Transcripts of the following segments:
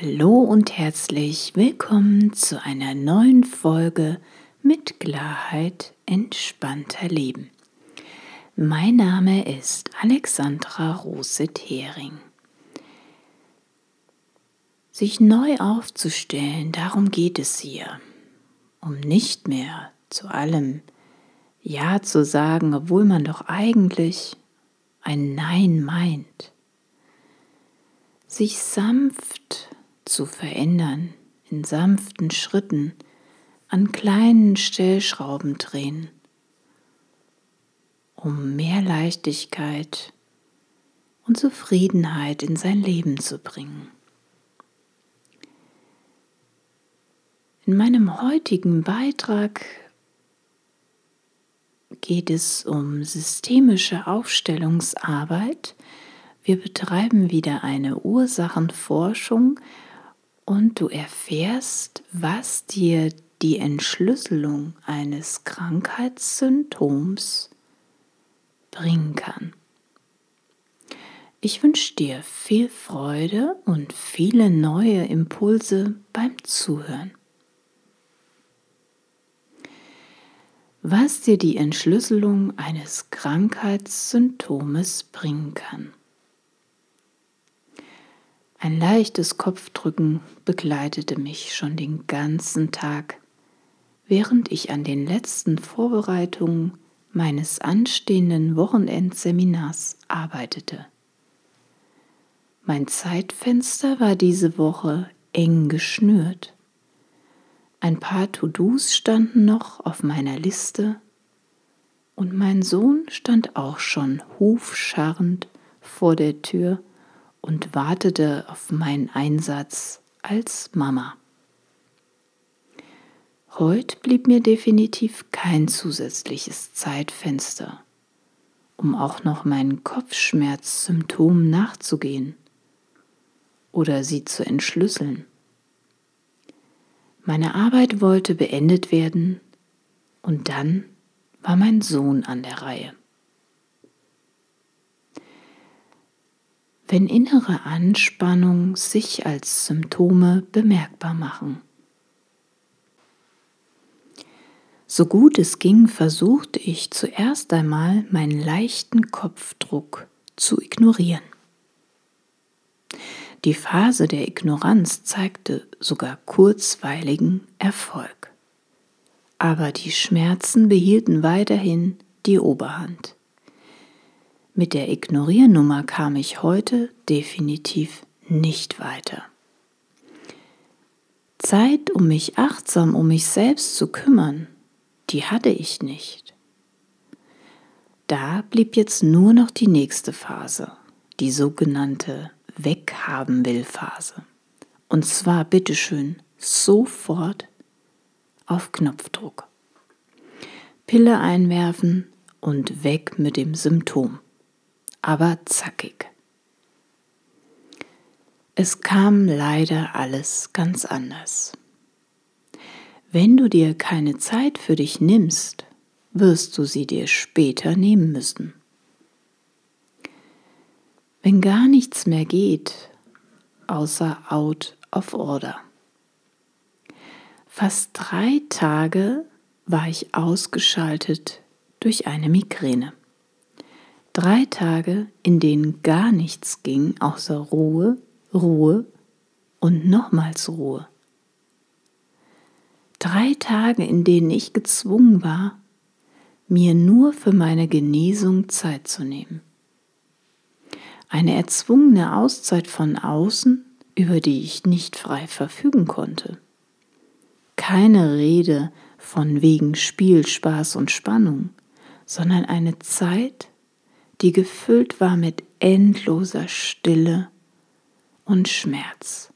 Hallo und herzlich willkommen zu einer neuen Folge mit Klarheit entspannter Leben. Mein Name ist Alexandra Rose-Thering. Sich neu aufzustellen, darum geht es hier, um nicht mehr zu allem Ja zu sagen, obwohl man doch eigentlich ein Nein meint. Sich sanft zu verändern, in sanften Schritten, an kleinen Stellschrauben drehen, um mehr Leichtigkeit und Zufriedenheit in sein Leben zu bringen. In meinem heutigen Beitrag geht es um systemische Aufstellungsarbeit. Wir betreiben wieder eine Ursachenforschung und du erfährst, was dir die Entschlüsselung eines Krankheitssymptoms bringen kann. Ich wünsche dir viel Freude und viele neue Impulse beim Zuhören. Was dir die Entschlüsselung eines Krankheitssymptomes bringen kann. Ein leichtes Kopfdrücken begleitete mich schon den ganzen Tag, während ich an den letzten Vorbereitungen meines anstehenden Wochenendseminars arbeitete. Mein Zeitfenster war diese Woche eng geschnürt. Ein paar To-Dos standen noch auf meiner Liste und mein Sohn stand auch schon hufscharrend vor der Tür und wartete auf meinen Einsatz als Mama. Heute blieb mir definitiv kein zusätzliches Zeitfenster, um auch noch meinen Kopfschmerzsymptomen nachzugehen oder sie zu entschlüsseln. Meine Arbeit wollte beendet werden und dann war mein Sohn an der Reihe. Wenn innere Anspannung sich als Symptome bemerkbar machen. So gut es ging, versuchte ich zuerst einmal meinen leichten Kopfdruck zu ignorieren. Die Phase der Ignoranz zeigte sogar kurzweiligen Erfolg. Aber die Schmerzen behielten weiterhin die Oberhand. Mit der Ignoriernummer kam ich heute definitiv nicht weiter. Zeit, um mich achtsam um mich selbst zu kümmern, die hatte ich nicht. Da blieb jetzt nur noch die nächste Phase, die sogenannte Weghaben will Phase. Und zwar bitteschön sofort auf Knopfdruck. Pille einwerfen und weg mit dem Symptom aber zackig. Es kam leider alles ganz anders. Wenn du dir keine Zeit für dich nimmst, wirst du sie dir später nehmen müssen. Wenn gar nichts mehr geht, außer out of order. Fast drei Tage war ich ausgeschaltet durch eine Migräne. Drei Tage, in denen gar nichts ging, außer Ruhe, Ruhe und nochmals Ruhe. Drei Tage, in denen ich gezwungen war, mir nur für meine Genesung Zeit zu nehmen. Eine erzwungene Auszeit von außen, über die ich nicht frei verfügen konnte. Keine Rede von wegen Spiel, Spaß und Spannung, sondern eine Zeit, die gefüllt war mit endloser Stille und Schmerz,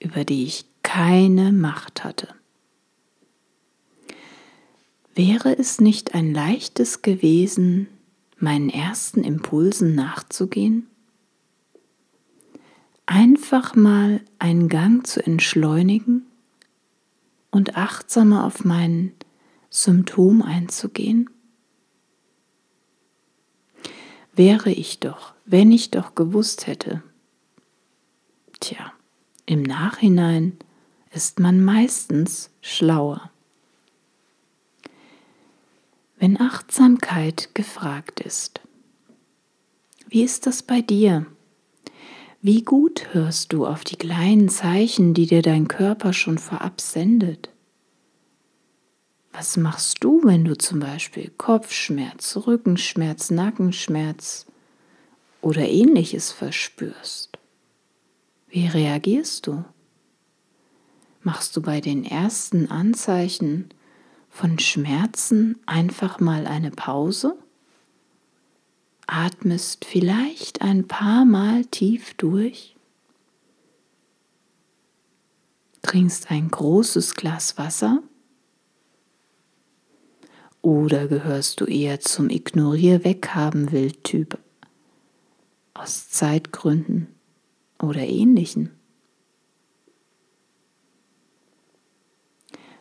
über die ich keine Macht hatte. Wäre es nicht ein leichtes gewesen, meinen ersten Impulsen nachzugehen? Einfach mal einen Gang zu entschleunigen und achtsamer auf mein Symptom einzugehen? Wäre ich doch, wenn ich doch gewusst hätte. Tja, im Nachhinein ist man meistens schlauer. Wenn Achtsamkeit gefragt ist. Wie ist das bei dir? Wie gut hörst du auf die kleinen Zeichen, die dir dein Körper schon vorab sendet? Was machst du, wenn du zum Beispiel Kopfschmerz, Rückenschmerz, Nackenschmerz oder ähnliches verspürst? Wie reagierst du? Machst du bei den ersten Anzeichen von Schmerzen einfach mal eine Pause? Atmest vielleicht ein paar Mal tief durch? Trinkst ein großes Glas Wasser? Oder gehörst du eher zum Ignorier-Weghaben-Will-Typ aus Zeitgründen oder ähnlichen?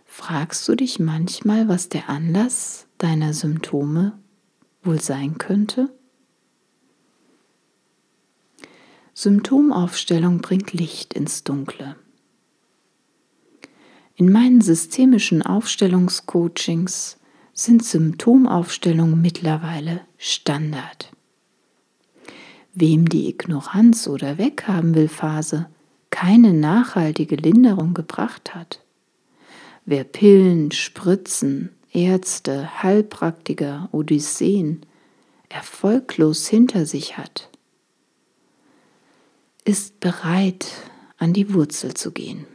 Fragst du dich manchmal, was der Anlass deiner Symptome wohl sein könnte? Symptomaufstellung bringt Licht ins Dunkle. In meinen systemischen Aufstellungscoachings sind Symptomaufstellungen mittlerweile Standard. Wem die Ignoranz oder Weghaben will Phase keine nachhaltige Linderung gebracht hat, wer Pillen, Spritzen, Ärzte, Heilpraktiker, Odysseen erfolglos hinter sich hat, ist bereit, an die Wurzel zu gehen,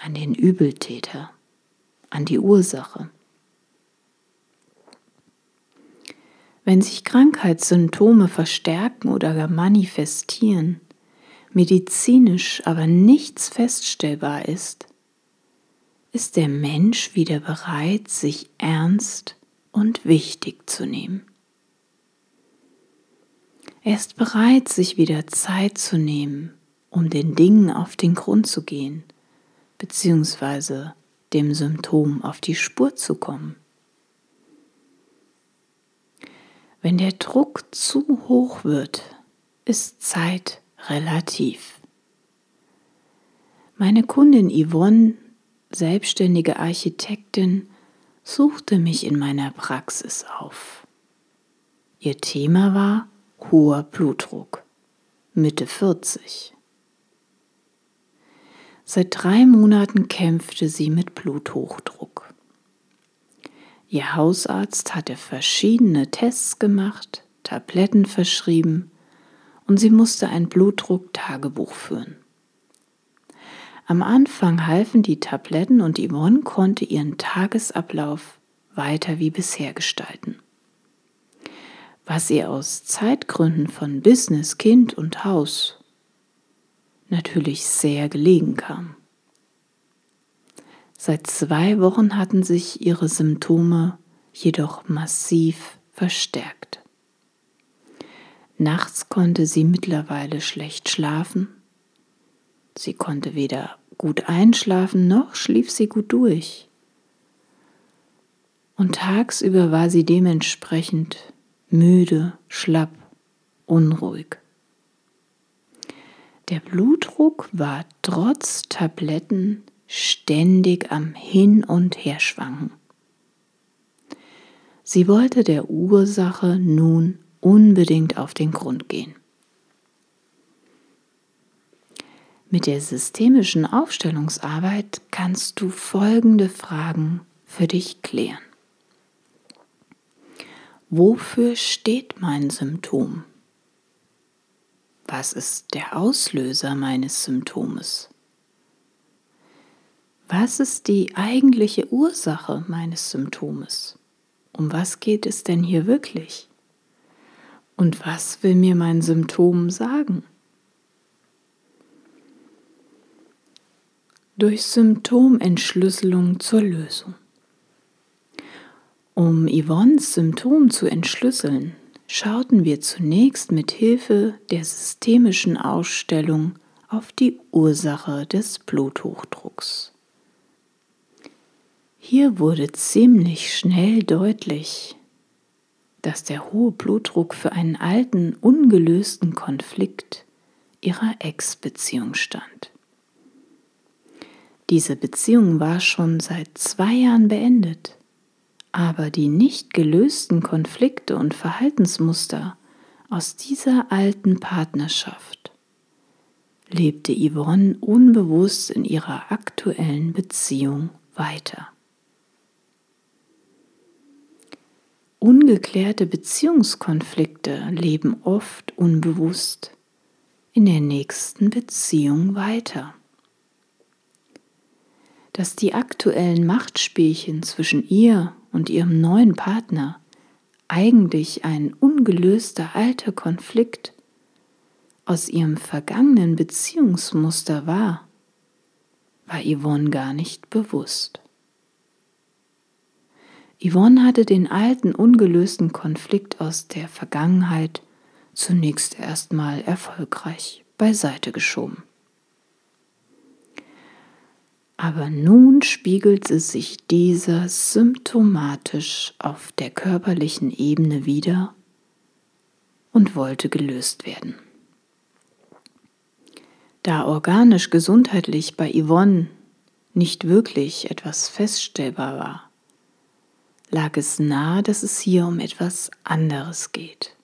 an den Übeltäter, an die Ursache. Wenn sich Krankheitssymptome verstärken oder gar manifestieren, medizinisch aber nichts feststellbar ist, ist der Mensch wieder bereit, sich ernst und wichtig zu nehmen. Er ist bereit, sich wieder Zeit zu nehmen, um den Dingen auf den Grund zu gehen, beziehungsweise dem Symptom auf die Spur zu kommen. Wenn der Druck zu hoch wird, ist Zeit relativ. Meine Kundin Yvonne, selbstständige Architektin, suchte mich in meiner Praxis auf. Ihr Thema war hoher Blutdruck, Mitte 40. Seit drei Monaten kämpfte sie mit Bluthochdruck. Ihr Hausarzt hatte verschiedene Tests gemacht, Tabletten verschrieben und sie musste ein Blutdruck-Tagebuch führen. Am Anfang halfen die Tabletten und Yvonne konnte ihren Tagesablauf weiter wie bisher gestalten was ihr aus Zeitgründen von Business, Kind und Haus natürlich sehr gelegen kam. Seit zwei Wochen hatten sich ihre Symptome jedoch massiv verstärkt. Nachts konnte sie mittlerweile schlecht schlafen. Sie konnte weder gut einschlafen noch schlief sie gut durch. Und tagsüber war sie dementsprechend müde, schlapp, unruhig. Der Blutdruck war trotz Tabletten ständig am Hin und Herschwanken. Sie wollte der Ursache nun unbedingt auf den Grund gehen. Mit der systemischen Aufstellungsarbeit kannst du folgende Fragen für dich klären. Wofür steht mein Symptom? Was ist der Auslöser meines Symptomes? Was ist die eigentliche Ursache meines Symptomes? Um was geht es denn hier wirklich? Und was will mir mein Symptom sagen? Durch Symptomentschlüsselung zur Lösung. Um Yvonnes Symptom zu entschlüsseln, schauten wir zunächst mit Hilfe der systemischen Ausstellung auf die Ursache des Bluthochdrucks. Hier wurde ziemlich schnell deutlich, dass der hohe Blutdruck für einen alten, ungelösten Konflikt ihrer Ex-Beziehung stand. Diese Beziehung war schon seit zwei Jahren beendet, aber die nicht gelösten Konflikte und Verhaltensmuster aus dieser alten Partnerschaft lebte Yvonne unbewusst in ihrer aktuellen Beziehung weiter. Ungeklärte Beziehungskonflikte leben oft unbewusst in der nächsten Beziehung weiter. Dass die aktuellen Machtspielchen zwischen ihr und ihrem neuen Partner eigentlich ein ungelöster alter Konflikt aus ihrem vergangenen Beziehungsmuster war, war Yvonne gar nicht bewusst. Yvonne hatte den alten ungelösten Konflikt aus der Vergangenheit zunächst erstmal erfolgreich beiseite geschoben. Aber nun spiegelte sich dieser symptomatisch auf der körperlichen Ebene wieder und wollte gelöst werden. Da organisch gesundheitlich bei Yvonne nicht wirklich etwas feststellbar war, lag es nahe, dass es hier um etwas anderes geht.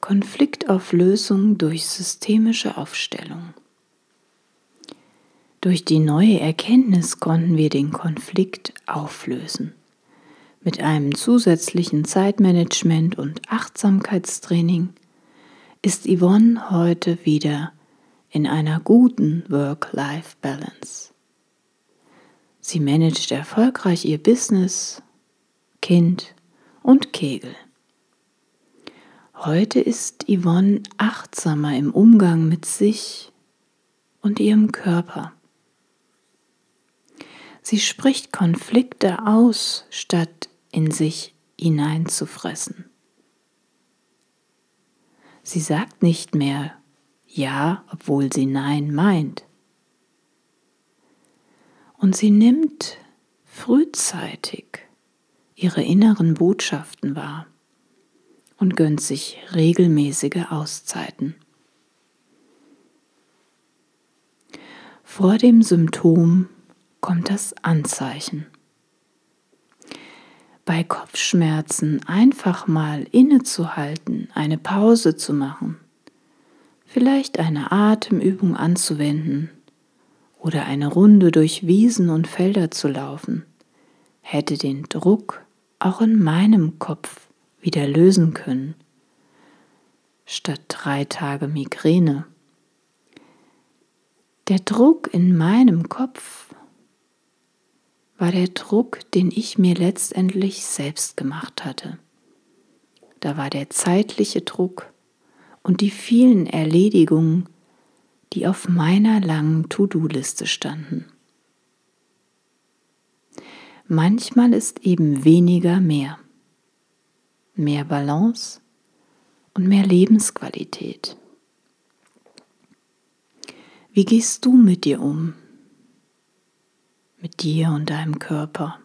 Konfliktauflösung durch systemische Aufstellung. Durch die neue Erkenntnis konnten wir den Konflikt auflösen. Mit einem zusätzlichen Zeitmanagement und Achtsamkeitstraining ist Yvonne heute wieder in einer guten Work-Life-Balance. Sie managt erfolgreich ihr Business, Kind und Kegel. Heute ist Yvonne achtsamer im Umgang mit sich und ihrem Körper. Sie spricht Konflikte aus, statt in sich hineinzufressen. Sie sagt nicht mehr Ja, obwohl sie Nein meint. Und sie nimmt frühzeitig ihre inneren Botschaften wahr und gönnt sich regelmäßige Auszeiten. Vor dem Symptom kommt das Anzeichen. Bei Kopfschmerzen einfach mal innezuhalten, eine Pause zu machen, vielleicht eine Atemübung anzuwenden oder eine Runde durch Wiesen und Felder zu laufen, hätte den Druck auch in meinem Kopf wieder lösen können, statt drei Tage Migräne. Der Druck in meinem Kopf war der Druck, den ich mir letztendlich selbst gemacht hatte. Da war der zeitliche Druck und die vielen Erledigungen, die auf meiner langen To-Do-Liste standen. Manchmal ist eben weniger mehr. Mehr Balance und mehr Lebensqualität. Wie gehst du mit dir um? mit dir und deinem Körper.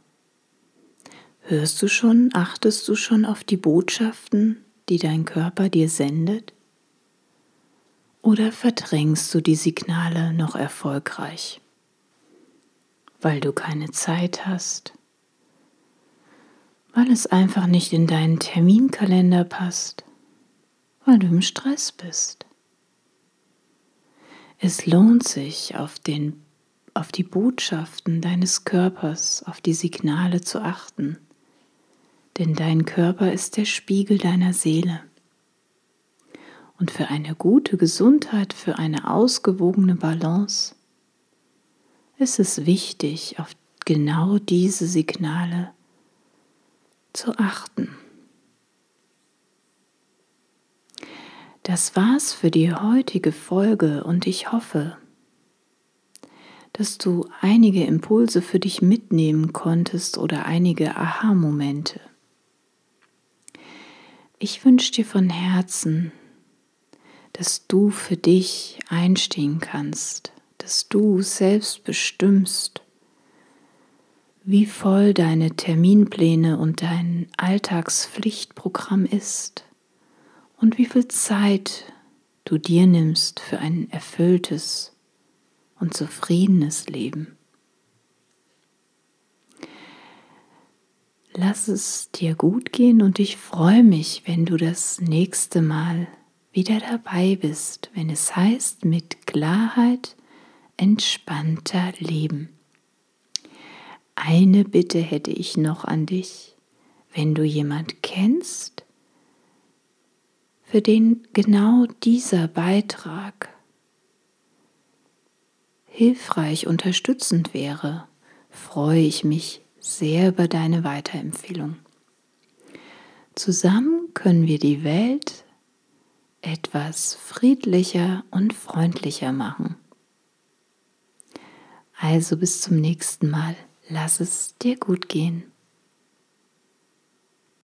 Hörst du schon, achtest du schon auf die Botschaften, die dein Körper dir sendet? Oder verdrängst du die Signale noch erfolgreich, weil du keine Zeit hast, weil es einfach nicht in deinen Terminkalender passt, weil du im Stress bist? Es lohnt sich, auf den auf die Botschaften deines Körpers, auf die Signale zu achten, denn dein Körper ist der Spiegel deiner Seele. Und für eine gute Gesundheit, für eine ausgewogene Balance ist es wichtig, auf genau diese Signale zu achten. Das war's für die heutige Folge und ich hoffe, dass du einige Impulse für dich mitnehmen konntest oder einige Aha-Momente. Ich wünsche dir von Herzen, dass du für dich einstehen kannst, dass du selbst bestimmst, wie voll deine Terminpläne und dein Alltagspflichtprogramm ist und wie viel Zeit du dir nimmst für ein erfülltes und zufriedenes Leben. Lass es dir gut gehen und ich freue mich, wenn du das nächste Mal wieder dabei bist, wenn es heißt mit Klarheit entspannter Leben. Eine Bitte hätte ich noch an dich. Wenn du jemand kennst, für den genau dieser Beitrag hilfreich unterstützend wäre, freue ich mich sehr über deine Weiterempfehlung. Zusammen können wir die Welt etwas friedlicher und freundlicher machen. Also bis zum nächsten Mal. Lass es dir gut gehen.